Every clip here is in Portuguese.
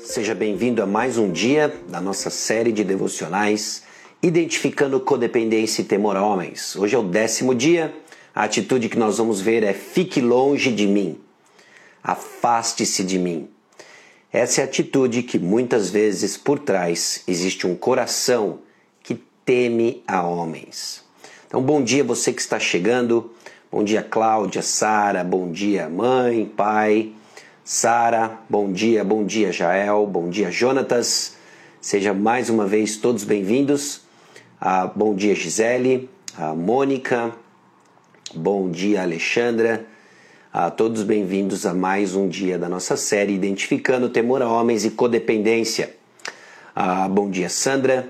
seja bem-vindo a mais um dia da nossa série de devocionais Identificando Codependência e Temor a Homens. Hoje é o décimo dia, a atitude que nós vamos ver é fique longe de mim, afaste-se de mim. Essa é a atitude que muitas vezes por trás existe um coração que teme a homens. Então, bom dia você que está chegando, bom dia Cláudia, Sara, bom dia mãe, pai. Sara, bom dia, bom dia Jael, bom dia Jonatas. Seja mais uma vez todos bem-vindos. Ah, bom dia Gisele, a Mônica, bom dia Alexandra. Ah, todos bem-vindos a mais um dia da nossa série Identificando Temor a Homens e Codependência. Ah, bom dia Sandra.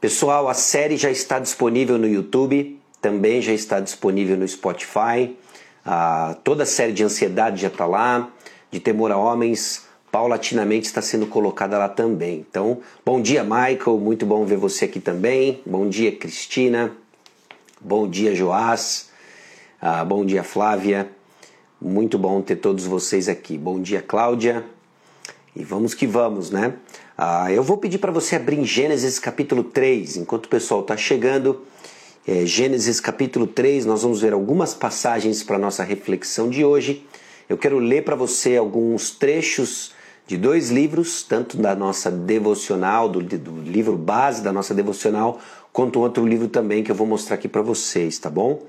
Pessoal, a série já está disponível no YouTube, também já está disponível no Spotify. Ah, toda a série de ansiedade já está lá de temor a homens, paulatinamente está sendo colocada lá também. Então, bom dia, Michael, muito bom ver você aqui também. Bom dia, Cristina. Bom dia, Joás. Ah, bom dia, Flávia. Muito bom ter todos vocês aqui. Bom dia, Cláudia. E vamos que vamos, né? Ah, eu vou pedir para você abrir em Gênesis capítulo 3, enquanto o pessoal está chegando. É, Gênesis capítulo 3, nós vamos ver algumas passagens para nossa reflexão de hoje. Eu quero ler para você alguns trechos de dois livros, tanto da nossa devocional, do, do, livro base da nossa devocional, quanto outro livro também que eu vou mostrar aqui para vocês, tá bom?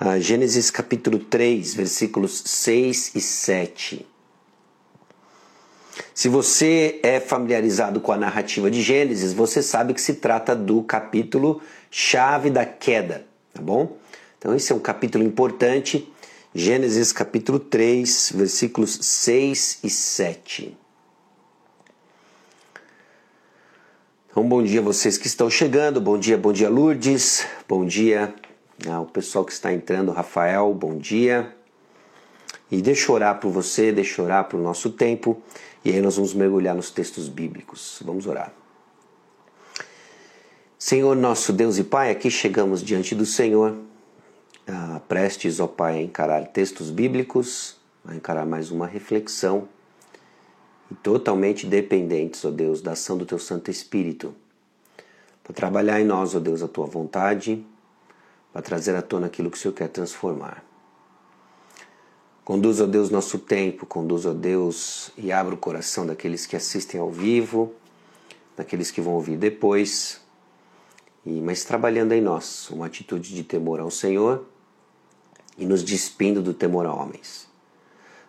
Ah, Gênesis capítulo 3, versículos 6 e 7. Se você é familiarizado com a narrativa de Gênesis, você sabe que se trata do capítulo chave da queda, tá bom? Então esse é um capítulo importante Gênesis capítulo 3, versículos 6 e 7. Então, bom dia a vocês que estão chegando, bom dia, bom dia Lourdes, bom dia ao pessoal que está entrando, Rafael, bom dia. E deixa eu orar por você, deixa eu orar por nosso tempo, e aí nós vamos mergulhar nos textos bíblicos. Vamos orar. Senhor nosso Deus e Pai, aqui chegamos diante do Senhor ah, prestes, ó Pai, a encarar textos bíblicos, a encarar mais uma reflexão e totalmente dependentes, ó Deus, da ação do Teu Santo Espírito, para trabalhar em nós, ó Deus, a Tua vontade, para trazer à tona aquilo que o Senhor quer transformar. Conduz, ó Deus, nosso tempo, conduz, ó Deus, e abra o coração daqueles que assistem ao vivo, daqueles que vão ouvir depois, e mas trabalhando em nós uma atitude de temor ao Senhor e nos despindo do temor a homens.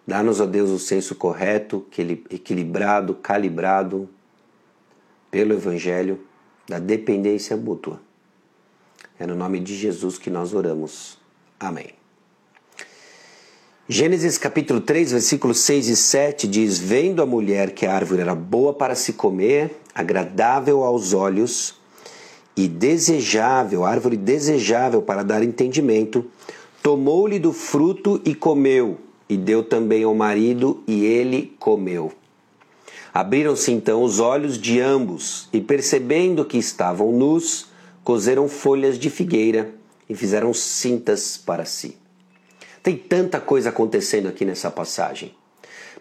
Dá-nos, ó Deus, o senso correto, equilibrado, calibrado pelo Evangelho da dependência mútua. É no nome de Jesus que nós oramos. Amém. Gênesis capítulo 3, versículos 6 e 7 diz: Vendo a mulher que a árvore era boa para se comer, agradável aos olhos e desejável, árvore desejável para dar entendimento, Tomou-lhe do fruto e comeu, e deu também ao marido, e ele comeu. Abriram-se então os olhos de ambos, e percebendo que estavam nus, coseram folhas de figueira e fizeram cintas para si. Tem tanta coisa acontecendo aqui nessa passagem.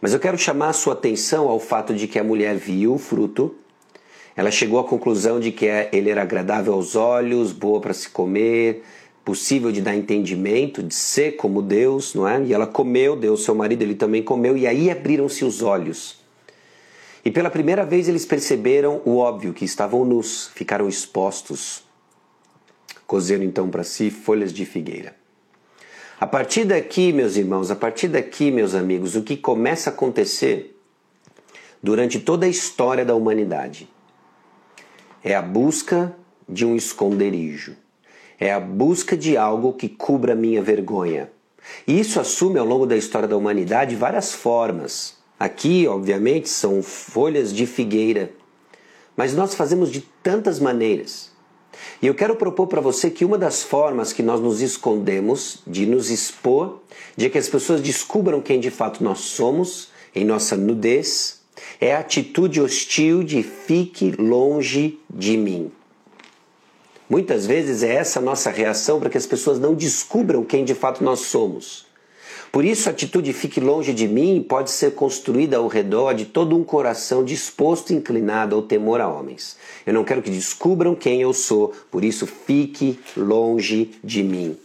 Mas eu quero chamar a sua atenção ao fato de que a mulher viu o fruto, ela chegou à conclusão de que ele era agradável aos olhos, boa para se comer, possível de dar entendimento, de ser como Deus, não é? E ela comeu, deu seu marido, ele também comeu, e aí abriram-se os olhos. E pela primeira vez eles perceberam o óbvio, que estavam nus, ficaram expostos. Cozeram então para si folhas de figueira. A partir daqui, meus irmãos, a partir daqui, meus amigos, o que começa a acontecer durante toda a história da humanidade é a busca de um esconderijo é a busca de algo que cubra minha vergonha. E isso assume ao longo da história da humanidade várias formas. Aqui, obviamente, são folhas de figueira, mas nós fazemos de tantas maneiras. E eu quero propor para você que uma das formas que nós nos escondemos, de nos expor, de que as pessoas descubram quem de fato nós somos, em nossa nudez, é a atitude hostil de fique longe de mim. Muitas vezes é essa a nossa reação para que as pessoas não descubram quem de fato nós somos. Por isso, a atitude fique longe de mim pode ser construída ao redor de todo um coração disposto e inclinado ao temor a homens. Eu não quero que descubram quem eu sou, por isso fique longe de mim.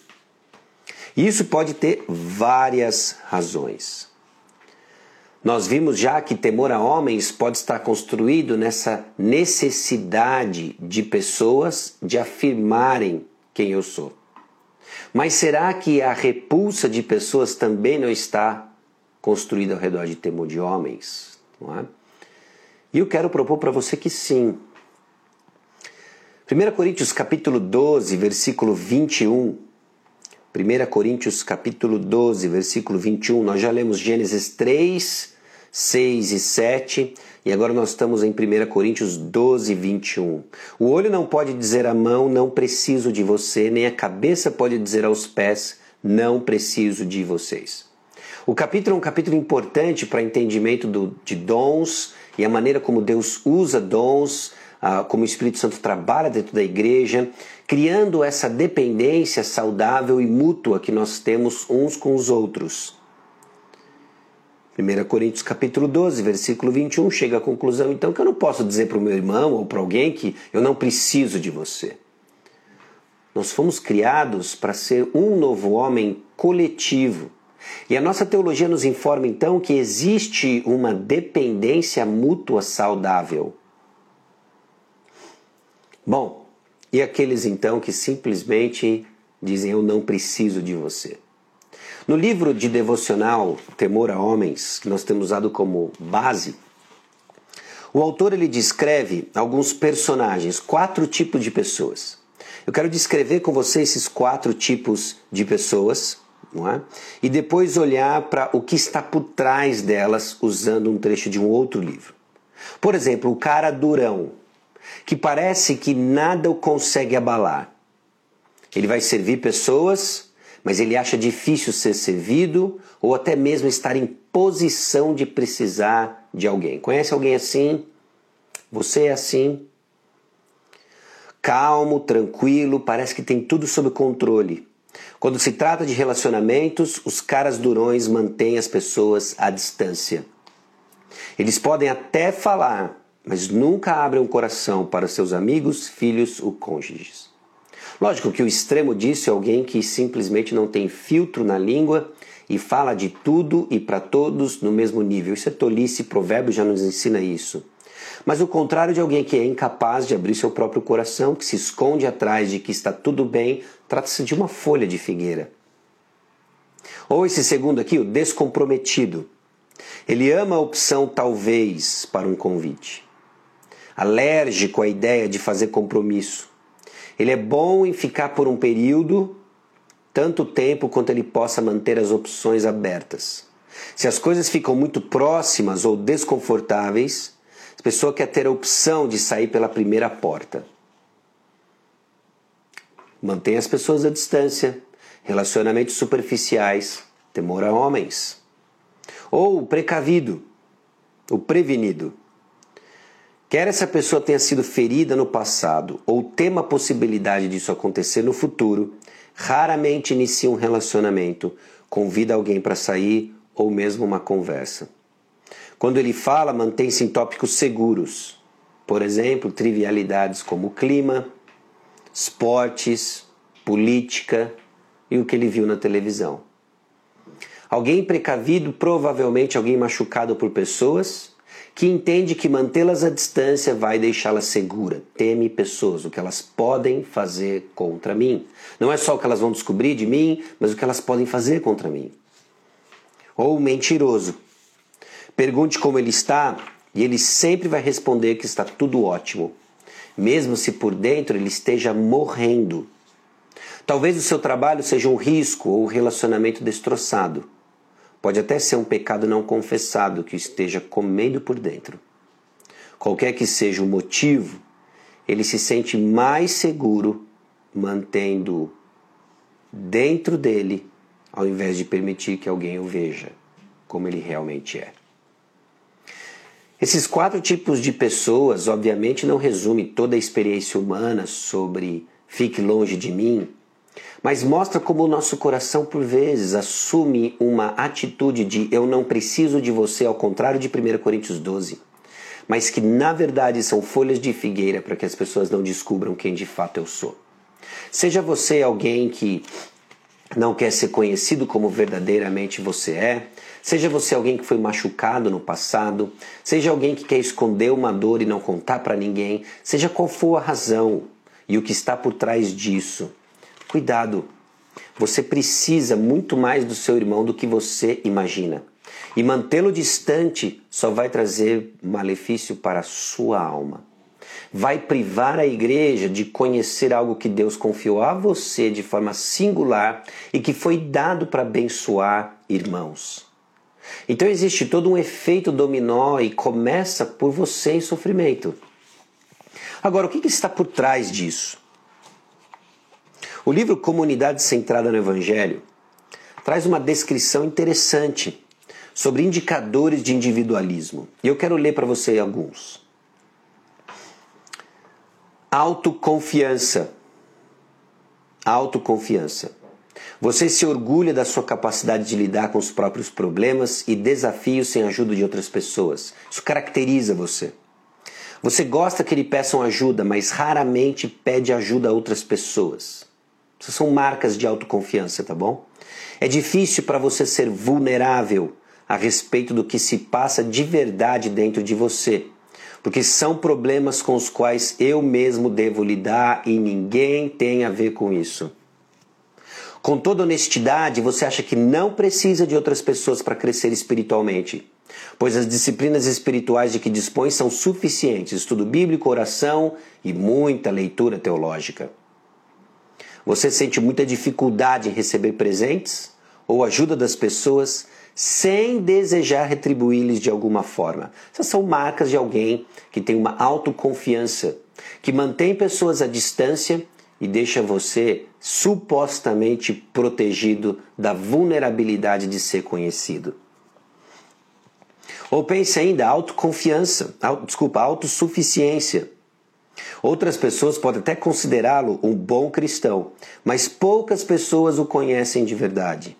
Isso pode ter várias razões. Nós vimos já que temor a homens pode estar construído nessa necessidade de pessoas de afirmarem quem eu sou. Mas será que a repulsa de pessoas também não está construída ao redor de temor de homens? Não é? E eu quero propor para você que sim. 1 Coríntios capítulo 12, versículo 21. 1 Coríntios capítulo 12, versículo 21. Nós já lemos Gênesis 3, 6 e 7 e agora nós estamos em 1 Coríntios 12, 21. O olho não pode dizer à mão, não preciso de você, nem a cabeça pode dizer aos pés, não preciso de vocês. O capítulo é um capítulo importante para entendimento do, de dons e a maneira como Deus usa dons, como o Espírito Santo trabalha dentro da igreja, criando essa dependência saudável e mútua que nós temos uns com os outros. 1 Coríntios capítulo 12, versículo 21, chega à conclusão então que eu não posso dizer para o meu irmão ou para alguém que eu não preciso de você. Nós fomos criados para ser um novo homem coletivo. E a nossa teologia nos informa então que existe uma dependência mútua saudável. Bom, e aqueles então que simplesmente dizem eu não preciso de você? No livro de devocional Temor a Homens, que nós temos usado como base, o autor ele descreve alguns personagens, quatro tipos de pessoas. Eu quero descrever com você esses quatro tipos de pessoas, não é? E depois olhar para o que está por trás delas usando um trecho de um outro livro. Por exemplo, o cara durão, que parece que nada o consegue abalar. Ele vai servir pessoas mas ele acha difícil ser servido ou até mesmo estar em posição de precisar de alguém. Conhece alguém assim? Você é assim? Calmo, tranquilo, parece que tem tudo sob controle. Quando se trata de relacionamentos, os caras durões mantêm as pessoas à distância. Eles podem até falar, mas nunca abrem o coração para seus amigos, filhos ou cônjuges. Lógico que o extremo disso é alguém que simplesmente não tem filtro na língua e fala de tudo e para todos no mesmo nível. Isso é tolice, provérbio já nos ensina isso. Mas o contrário de alguém que é incapaz de abrir seu próprio coração, que se esconde atrás de que está tudo bem, trata-se de uma folha de figueira. Ou esse segundo aqui, o descomprometido. Ele ama a opção talvez para um convite. Alérgico à ideia de fazer compromisso ele é bom em ficar por um período, tanto tempo quanto ele possa manter as opções abertas. Se as coisas ficam muito próximas ou desconfortáveis, a pessoa quer ter a opção de sair pela primeira porta. Mantém as pessoas à distância, relacionamentos superficiais, temor a homens. Ou o precavido, o prevenido. Quer essa pessoa tenha sido ferida no passado ou tema a possibilidade disso acontecer no futuro, raramente inicia um relacionamento, convida alguém para sair ou mesmo uma conversa. Quando ele fala, mantém-se em tópicos seguros, por exemplo, trivialidades como clima, esportes, política e o que ele viu na televisão. Alguém precavido, provavelmente alguém machucado por pessoas que entende que mantê-las à distância vai deixá-las segura. Teme pessoas, o que elas podem fazer contra mim. Não é só o que elas vão descobrir de mim, mas o que elas podem fazer contra mim. Ou mentiroso. Pergunte como ele está e ele sempre vai responder que está tudo ótimo, mesmo se por dentro ele esteja morrendo. Talvez o seu trabalho seja um risco ou um relacionamento destroçado. Pode até ser um pecado não confessado que esteja comendo por dentro. Qualquer que seja o motivo, ele se sente mais seguro mantendo dentro dele, ao invés de permitir que alguém o veja como ele realmente é. Esses quatro tipos de pessoas, obviamente, não resumem toda a experiência humana sobre fique longe de mim, mas mostra como o nosso coração, por vezes, assume uma atitude de eu não preciso de você, ao contrário de 1 Coríntios 12, mas que na verdade são folhas de figueira para que as pessoas não descubram quem de fato eu sou. Seja você alguém que não quer ser conhecido como verdadeiramente você é, seja você alguém que foi machucado no passado, seja alguém que quer esconder uma dor e não contar para ninguém, seja qual for a razão e o que está por trás disso. Cuidado, você precisa muito mais do seu irmão do que você imagina. E mantê-lo distante só vai trazer malefício para a sua alma vai privar a igreja de conhecer algo que Deus confiou a você de forma singular e que foi dado para abençoar irmãos. Então existe todo um efeito dominó e começa por você em sofrimento. Agora, o que, está por trás disso? O livro Comunidade Centrada no Evangelho traz uma descrição interessante sobre indicadores de individualismo. E eu quero ler para você alguns. Autoconfiança. Autoconfiança. Você se orgulha da sua capacidade de lidar com os próprios problemas e desafios sem ajuda de outras pessoas. Isso caracteriza você. Você gosta que lhe peçam ajuda, mas raramente pede ajuda a outras pessoas. São marcas de autoconfiança, tá bom? É difícil para você ser vulnerável a respeito do que se passa de verdade dentro de você porque são problemas com os quais eu mesmo devo lidar e ninguém tem a ver com isso. Com toda honestidade, você acha que não precisa de outras pessoas para crescer espiritualmente, pois as disciplinas espirituais de que dispõe são suficientes estudo bíblico, oração e muita leitura teológica. Você sente muita dificuldade em receber presentes ou ajuda das pessoas sem desejar retribuir-lhes de alguma forma. Essas são marcas de alguém que tem uma autoconfiança, que mantém pessoas à distância e deixa você supostamente protegido da vulnerabilidade de ser conhecido. Ou pense ainda, autoconfiança, auto, desculpa, autossuficiência. Outras pessoas podem até considerá-lo um bom cristão, mas poucas pessoas o conhecem de verdade.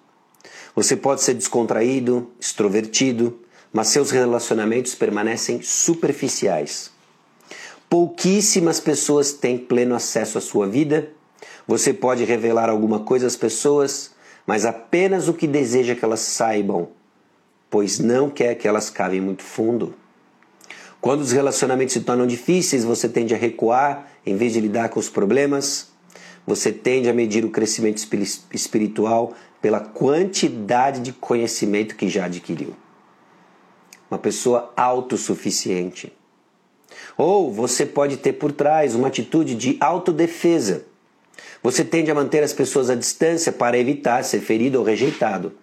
Você pode ser descontraído, extrovertido, mas seus relacionamentos permanecem superficiais. Pouquíssimas pessoas têm pleno acesso à sua vida. Você pode revelar alguma coisa às pessoas, mas apenas o que deseja que elas saibam, pois não quer que elas cavem muito fundo. Quando os relacionamentos se tornam difíceis, você tende a recuar em vez de lidar com os problemas. Você tende a medir o crescimento espiritual pela quantidade de conhecimento que já adquiriu. Uma pessoa autossuficiente. Ou você pode ter por trás uma atitude de autodefesa. Você tende a manter as pessoas à distância para evitar ser ferido ou rejeitado.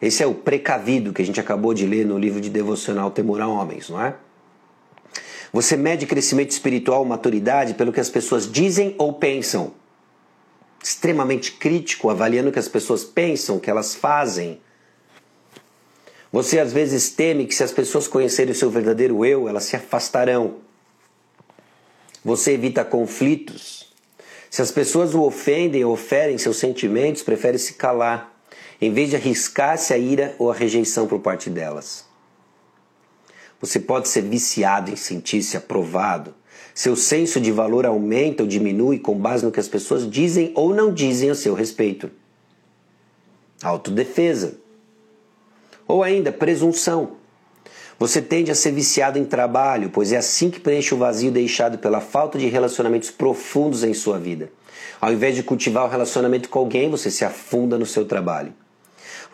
Esse é o precavido que a gente acabou de ler no livro de devocional Temor a Homens, não é? Você mede crescimento espiritual, maturidade pelo que as pessoas dizem ou pensam extremamente crítico, avaliando o que as pessoas pensam, o que elas fazem. Você às vezes teme que se as pessoas conhecerem o seu verdadeiro eu, elas se afastarão. Você evita conflitos. Se as pessoas o ofendem ou oferem seus sentimentos, prefere se calar, em vez de arriscar-se a ira ou a rejeição por parte delas. Você pode ser viciado em sentir-se aprovado, seu senso de valor aumenta ou diminui com base no que as pessoas dizem ou não dizem a seu respeito. Autodefesa. Ou ainda, presunção. Você tende a ser viciado em trabalho, pois é assim que preenche o vazio deixado pela falta de relacionamentos profundos em sua vida. Ao invés de cultivar o relacionamento com alguém, você se afunda no seu trabalho.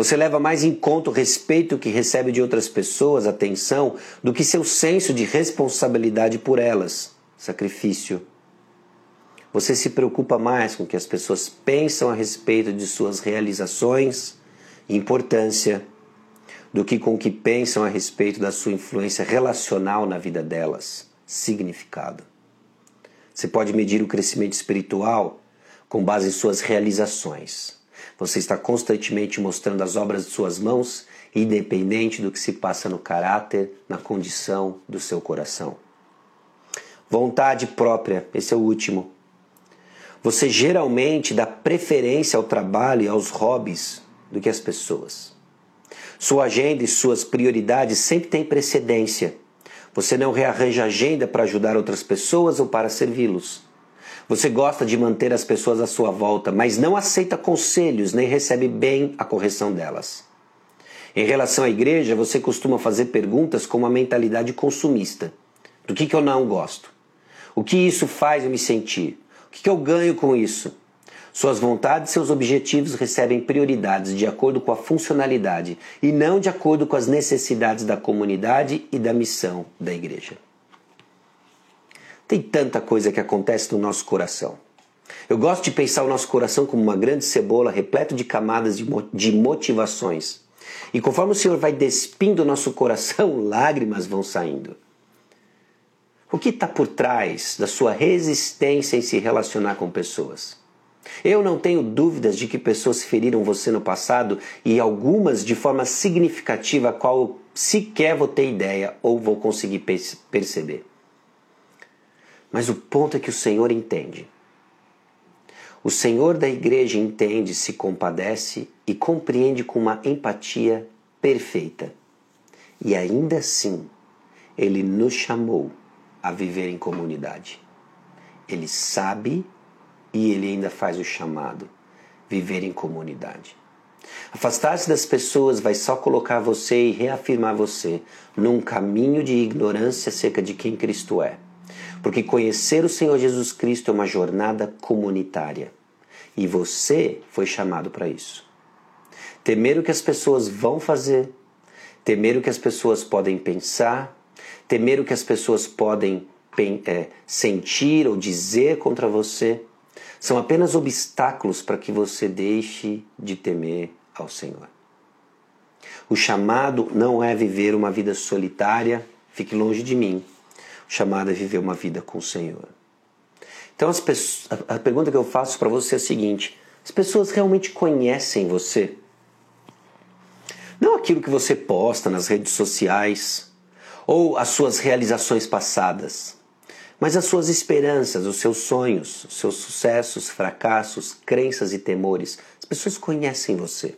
Você leva mais em conta o respeito que recebe de outras pessoas, atenção, do que seu senso de responsabilidade por elas sacrifício. Você se preocupa mais com o que as pessoas pensam a respeito de suas realizações e importância do que com o que pensam a respeito da sua influência relacional na vida delas, significado. Você pode medir o crescimento espiritual com base em suas realizações. Você está constantemente mostrando as obras de suas mãos, independente do que se passa no caráter, na condição do seu coração. Vontade própria, esse é o último. Você geralmente dá preferência ao trabalho e aos hobbies do que às pessoas. Sua agenda e suas prioridades sempre têm precedência. Você não rearranja agenda para ajudar outras pessoas ou para servi-los. Você gosta de manter as pessoas à sua volta, mas não aceita conselhos nem recebe bem a correção delas. Em relação à igreja, você costuma fazer perguntas com uma mentalidade consumista. Do que, que eu não gosto? O que isso faz eu me sentir? O que, que eu ganho com isso? Suas vontades e seus objetivos recebem prioridades de acordo com a funcionalidade e não de acordo com as necessidades da comunidade e da missão da igreja. Tem tanta coisa que acontece no nosso coração. Eu gosto de pensar o nosso coração como uma grande cebola repleto de camadas de motivações. E conforme o Senhor vai despindo o nosso coração, lágrimas vão saindo. O que está por trás da sua resistência em se relacionar com pessoas? Eu não tenho dúvidas de que pessoas feriram você no passado e algumas de forma significativa a qual sequer vou ter ideia ou vou conseguir perceber. Mas o ponto é que o Senhor entende. O Senhor da igreja entende, se compadece e compreende com uma empatia perfeita. E ainda assim, Ele nos chamou a viver em comunidade. Ele sabe e Ele ainda faz o chamado: viver em comunidade. Afastar-se das pessoas vai só colocar você e reafirmar você num caminho de ignorância acerca de quem Cristo é. Porque conhecer o Senhor Jesus Cristo é uma jornada comunitária. E você foi chamado para isso. Temer o que as pessoas vão fazer, temer o que as pessoas podem pensar, temer o que as pessoas podem é, sentir ou dizer contra você, são apenas obstáculos para que você deixe de temer ao Senhor. O chamado não é viver uma vida solitária, fique longe de mim chamada a viver uma vida com o Senhor. Então, pessoas, a, pergunta que eu faço para você é a seguinte: as pessoas realmente conhecem você? Não aquilo que você posta nas redes sociais ou as suas realizações passadas, mas as suas esperanças, os seus sonhos, os seus sucessos, fracassos, crenças e temores. As pessoas conhecem você.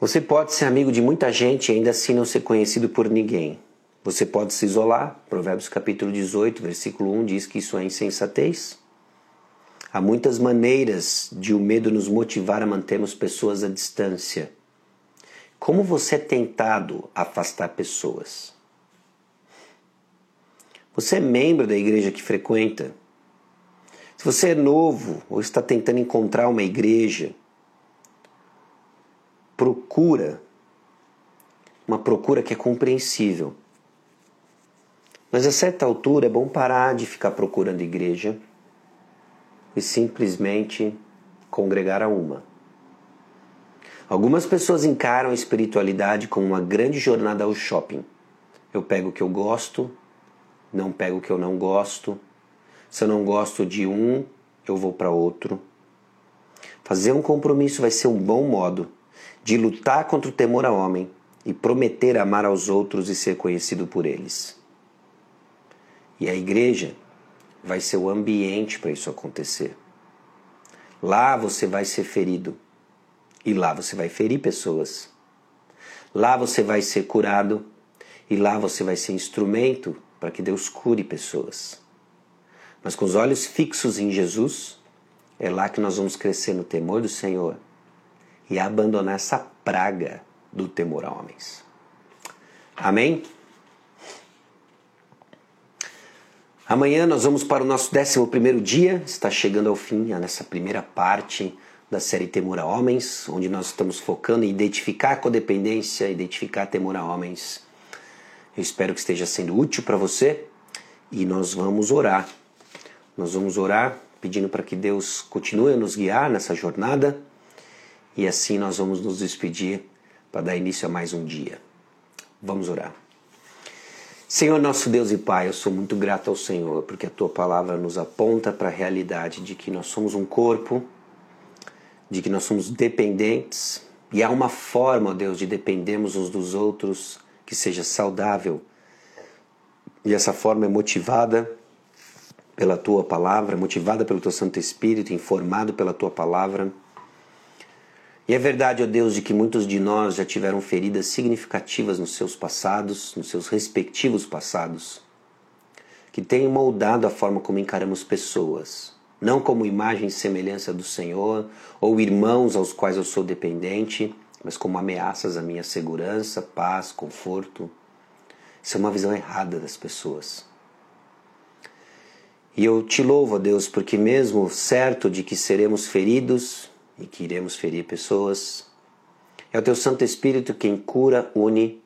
Você pode ser amigo de muita gente e ainda assim não ser conhecido por ninguém. Você pode se isolar. Provérbios capítulo 18, versículo 1 diz que isso é insensatez. Há muitas maneiras de o medo nos motivar a mantermos pessoas à distância. Como você é tentado afastar pessoas? Você é membro da igreja que frequenta? Se você é novo ou está tentando encontrar uma igreja, procura, uma procura que é compreensível. Mas a certa altura é bom parar de ficar procurando igreja e simplesmente congregar a uma. Algumas pessoas encaram a espiritualidade como uma grande jornada ao shopping. Eu pego o que eu gosto, não pego o que eu não gosto. Se eu não gosto de um, eu vou para outro. Fazer um compromisso vai ser um bom modo de lutar contra o temor ao homem e prometer amar aos outros e ser conhecido por eles. E a igreja vai ser o ambiente para isso acontecer. Lá você vai ser ferido e lá você vai ferir pessoas. Lá você vai ser curado e lá você vai ser instrumento para que Deus cure pessoas. Mas com os olhos fixos em Jesus, é lá que nós vamos crescer no temor do Senhor e abandonar essa praga do temor a homens. Amém? Amanhã nós vamos para o nosso 11 dia, está chegando ao fim nessa primeira parte da série Temor a Homens, onde nós estamos focando em identificar a codependência, identificar temor a homens. Eu espero que esteja sendo útil para você e nós vamos orar. Nós vamos orar pedindo para que Deus continue a nos guiar nessa jornada e assim nós vamos nos despedir para dar início a mais um dia. Vamos orar. Senhor nosso Deus e Pai, eu sou muito grato ao Senhor porque a tua palavra nos aponta para a realidade de que nós somos um corpo, de que nós somos dependentes e há uma forma, ó Deus, de dependermos uns dos outros que seja saudável e essa forma é motivada pela tua palavra, motivada pelo teu Santo Espírito, informado pela tua palavra. E é verdade, ó Deus, de que muitos de nós já tiveram feridas significativas nos seus passados, nos seus respectivos passados, que têm moldado a forma como encaramos pessoas, não como imagem e semelhança do Senhor ou irmãos aos quais eu sou dependente, mas como ameaças à minha segurança, paz, conforto. Isso é uma visão errada das pessoas. E eu te louvo, Deus, porque mesmo certo de que seremos feridos e que iremos ferir pessoas, é o teu Santo Espírito quem cura, une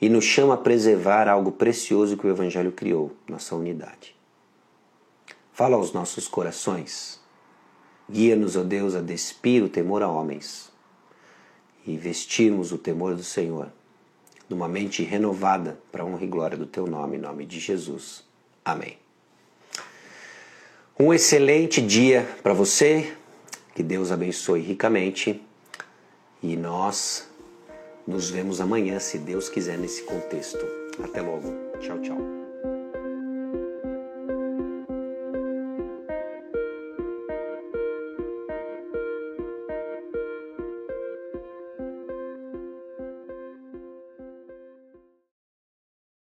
e nos chama a preservar algo precioso que o Evangelho criou, nossa unidade. Fala aos nossos corações. Guia-nos, ó Deus, a despir o temor a homens e vestirmos o temor do Senhor numa mente renovada para a honra e glória do teu nome, em nome de Jesus. Amém. Um excelente dia para você, que Deus abençoe ricamente e nós nos vemos amanhã, se Deus quiser, nesse contexto. Até logo. Tchau, tchau.